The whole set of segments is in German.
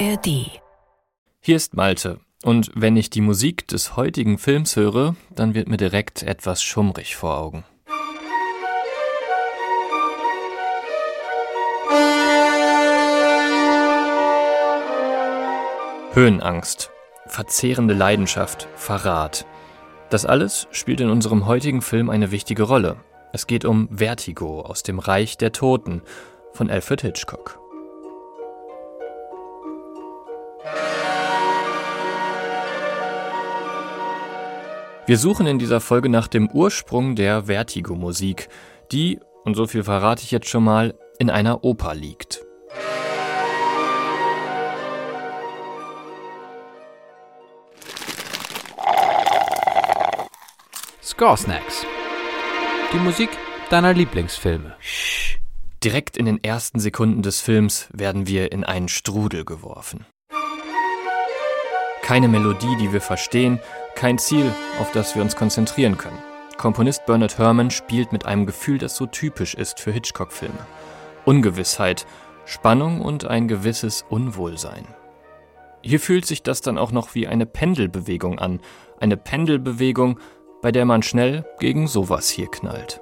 ARD. Hier ist Malte. Und wenn ich die Musik des heutigen Films höre, dann wird mir direkt etwas schummrig vor Augen. Höhenangst, verzehrende Leidenschaft, Verrat. Das alles spielt in unserem heutigen Film eine wichtige Rolle. Es geht um Vertigo aus dem Reich der Toten von Alfred Hitchcock. Wir suchen in dieser Folge nach dem Ursprung der Vertigo-Musik, die, und so viel verrate ich jetzt schon mal, in einer Oper liegt. Score Snacks. Die Musik deiner Lieblingsfilme. Direkt in den ersten Sekunden des Films werden wir in einen Strudel geworfen. Keine Melodie, die wir verstehen, kein Ziel, auf das wir uns konzentrieren können. Komponist Bernard Herrmann spielt mit einem Gefühl, das so typisch ist für Hitchcock-Filme. Ungewissheit, Spannung und ein gewisses Unwohlsein. Hier fühlt sich das dann auch noch wie eine Pendelbewegung an. Eine Pendelbewegung, bei der man schnell gegen sowas hier knallt.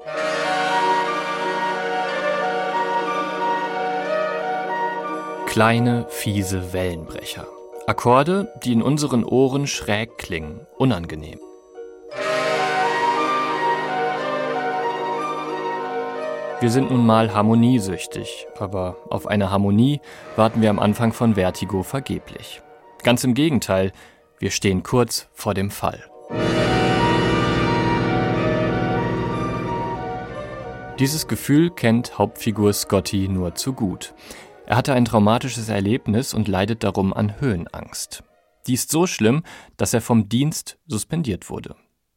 Kleine, fiese Wellenbrecher. Akkorde, die in unseren Ohren schräg klingen, unangenehm. Wir sind nun mal harmoniesüchtig, aber auf eine Harmonie warten wir am Anfang von Vertigo vergeblich. Ganz im Gegenteil, wir stehen kurz vor dem Fall. Dieses Gefühl kennt Hauptfigur Scotty nur zu gut. Er hatte ein traumatisches Erlebnis und leidet darum an Höhenangst. Die ist so schlimm, dass er vom Dienst suspendiert wurde.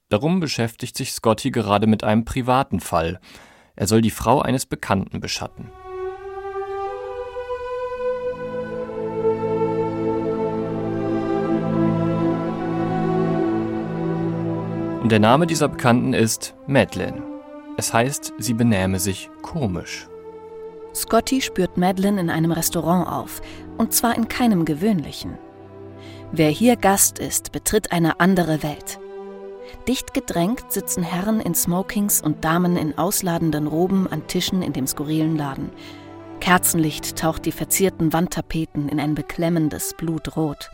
Darum beschäftigt sich Scotty gerade mit einem privaten Fall. Er soll die Frau eines Bekannten beschatten. Und der Name dieser Bekannten ist Madeline. Es heißt, sie benähme sich komisch. Scotty spürt Madeline in einem Restaurant auf, und zwar in keinem gewöhnlichen. Wer hier Gast ist, betritt eine andere Welt. Dicht gedrängt sitzen Herren in Smokings und Damen in ausladenden Roben an Tischen in dem skurrilen Laden. Kerzenlicht taucht die verzierten Wandtapeten in ein beklemmendes Blutrot.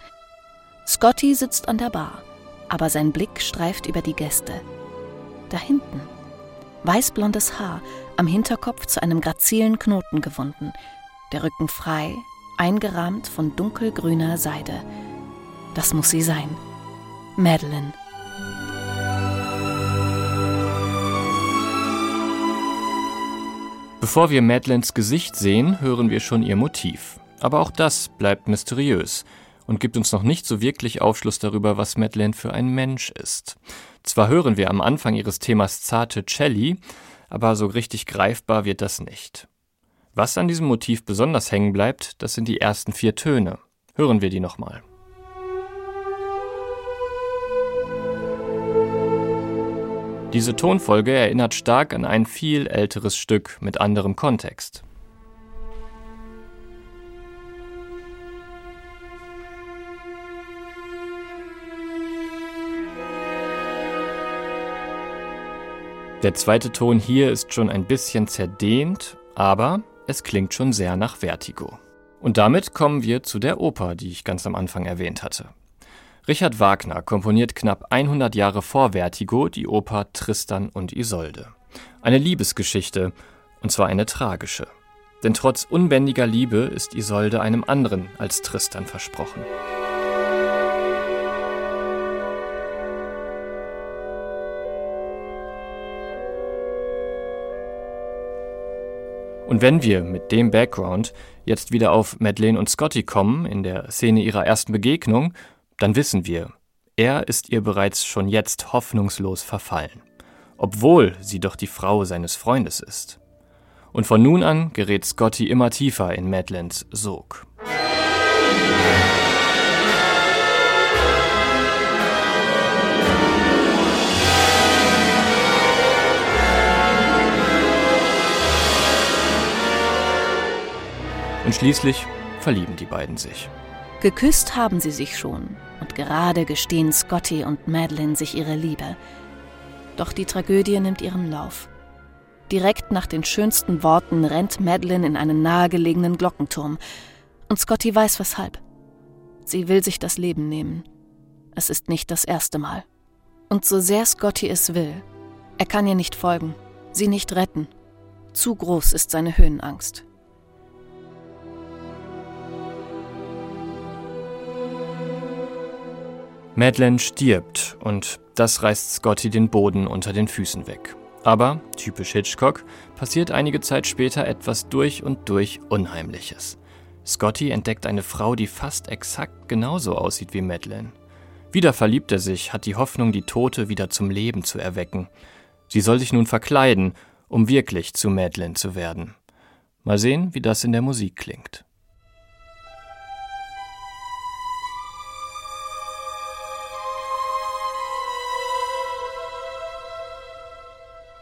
Scotty sitzt an der Bar, aber sein Blick streift über die Gäste. Da hinten. Weißblondes Haar, am Hinterkopf zu einem grazilen Knoten gewunden, der Rücken frei, eingerahmt von dunkelgrüner Seide. Das muss sie sein. Madeline. Bevor wir Madeleines Gesicht sehen, hören wir schon ihr Motiv. Aber auch das bleibt mysteriös und gibt uns noch nicht so wirklich Aufschluss darüber, was Madeleine für ein Mensch ist. Zwar hören wir am Anfang ihres Themas zarte Celli, aber so richtig greifbar wird das nicht. Was an diesem Motiv besonders hängen bleibt, das sind die ersten vier Töne. Hören wir die nochmal. Diese Tonfolge erinnert stark an ein viel älteres Stück mit anderem Kontext. Der zweite Ton hier ist schon ein bisschen zerdehnt, aber es klingt schon sehr nach Vertigo. Und damit kommen wir zu der Oper, die ich ganz am Anfang erwähnt hatte. Richard Wagner komponiert knapp 100 Jahre vor Vertigo die Oper Tristan und Isolde. Eine Liebesgeschichte, und zwar eine tragische. Denn trotz unbändiger Liebe ist Isolde einem anderen als Tristan versprochen. Und wenn wir mit dem Background jetzt wieder auf Madeleine und Scotty kommen, in der Szene ihrer ersten Begegnung, dann wissen wir, er ist ihr bereits schon jetzt hoffnungslos verfallen, obwohl sie doch die Frau seines Freundes ist. Und von nun an gerät Scotty immer tiefer in Madeleines Sog. Und schließlich verlieben die beiden sich. Geküsst haben sie sich schon und gerade gestehen Scotty und Madeline sich ihre Liebe. Doch die Tragödie nimmt ihren Lauf. Direkt nach den schönsten Worten rennt Madeline in einen nahegelegenen Glockenturm. Und Scotty weiß weshalb. Sie will sich das Leben nehmen. Es ist nicht das erste Mal. Und so sehr Scotty es will, er kann ihr nicht folgen, sie nicht retten. Zu groß ist seine Höhenangst. Madeleine stirbt und das reißt Scotty den Boden unter den Füßen weg. Aber, typisch Hitchcock, passiert einige Zeit später etwas durch und durch Unheimliches. Scotty entdeckt eine Frau, die fast exakt genauso aussieht wie Madeleine. Wieder verliebt er sich, hat die Hoffnung, die Tote wieder zum Leben zu erwecken. Sie soll sich nun verkleiden, um wirklich zu Madeleine zu werden. Mal sehen, wie das in der Musik klingt.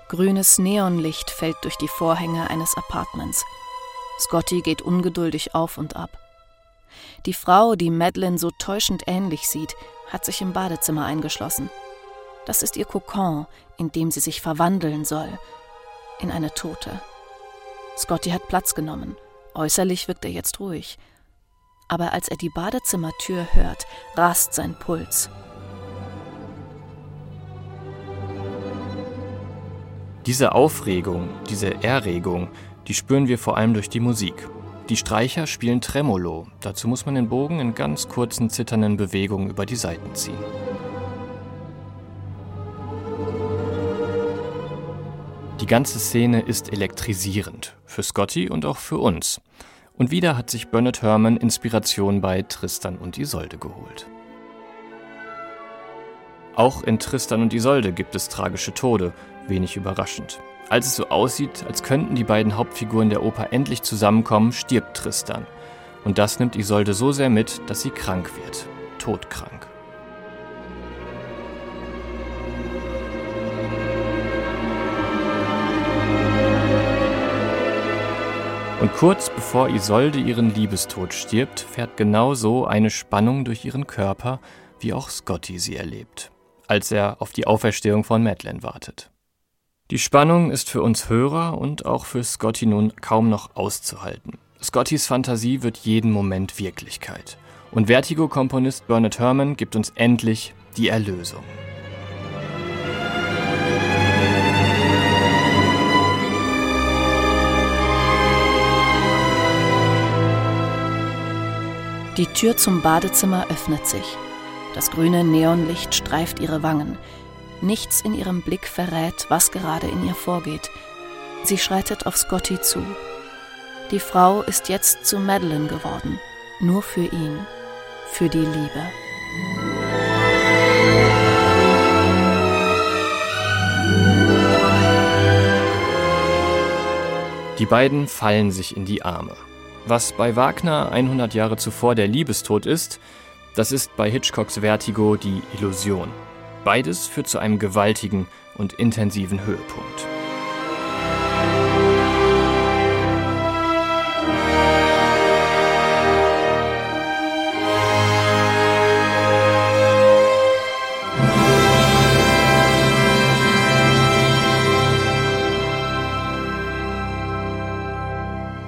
Grünes Neonlicht fällt durch die Vorhänge eines Apartments. Scotty geht ungeduldig auf und ab. Die Frau, die Madeline so täuschend ähnlich sieht, hat sich im Badezimmer eingeschlossen. Das ist ihr Kokon, in dem sie sich verwandeln soll. In eine Tote. Scotty hat Platz genommen. Äußerlich wirkt er jetzt ruhig. Aber als er die Badezimmertür hört, rast sein Puls. Diese Aufregung, diese Erregung, die spüren wir vor allem durch die Musik. Die Streicher spielen Tremolo, dazu muss man den Bogen in ganz kurzen zitternden Bewegungen über die Saiten ziehen. Die ganze Szene ist elektrisierend, für Scotty und auch für uns. Und wieder hat sich Bernard Herrmann Inspiration bei Tristan und Isolde geholt. Auch in Tristan und Isolde gibt es tragische Tode, wenig überraschend. Als es so aussieht, als könnten die beiden Hauptfiguren der Oper endlich zusammenkommen, stirbt Tristan. Und das nimmt Isolde so sehr mit, dass sie krank wird. Todkrank. Und kurz bevor Isolde ihren Liebestod stirbt, fährt genau so eine Spannung durch ihren Körper, wie auch Scotty sie erlebt, als er auf die Auferstehung von Madeleine wartet. Die Spannung ist für uns Hörer und auch für Scotty nun kaum noch auszuhalten. Scottys Fantasie wird jeden Moment Wirklichkeit. Und Vertigo-Komponist Bernard Herrmann gibt uns endlich die Erlösung. Die Tür zum Badezimmer öffnet sich. Das grüne Neonlicht streift ihre Wangen. Nichts in ihrem Blick verrät, was gerade in ihr vorgeht. Sie schreitet auf Scotty zu. Die Frau ist jetzt zu Madeline geworden, nur für ihn, für die Liebe. Die beiden fallen sich in die Arme. Was bei Wagner 100 Jahre zuvor der Liebestod ist, das ist bei Hitchcocks Vertigo die Illusion. Beides führt zu einem gewaltigen und intensiven Höhepunkt.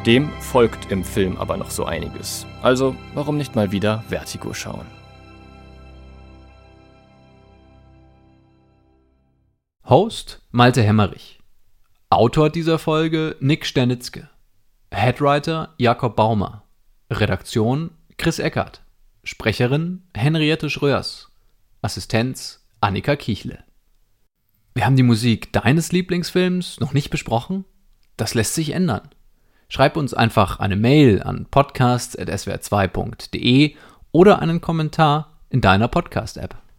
Dem folgt im Film aber noch so einiges. Also warum nicht mal wieder Vertigo schauen? Host Malte Hemmerich. Autor dieser Folge Nick Sternitzke. Headwriter Jakob Baumer. Redaktion Chris Eckert. Sprecherin Henriette Schröers. Assistenz Annika Kichle. Wir haben die Musik deines Lieblingsfilms noch nicht besprochen? Das lässt sich ändern. Schreib uns einfach eine Mail an podcasts.swr2.de oder einen Kommentar in deiner Podcast-App.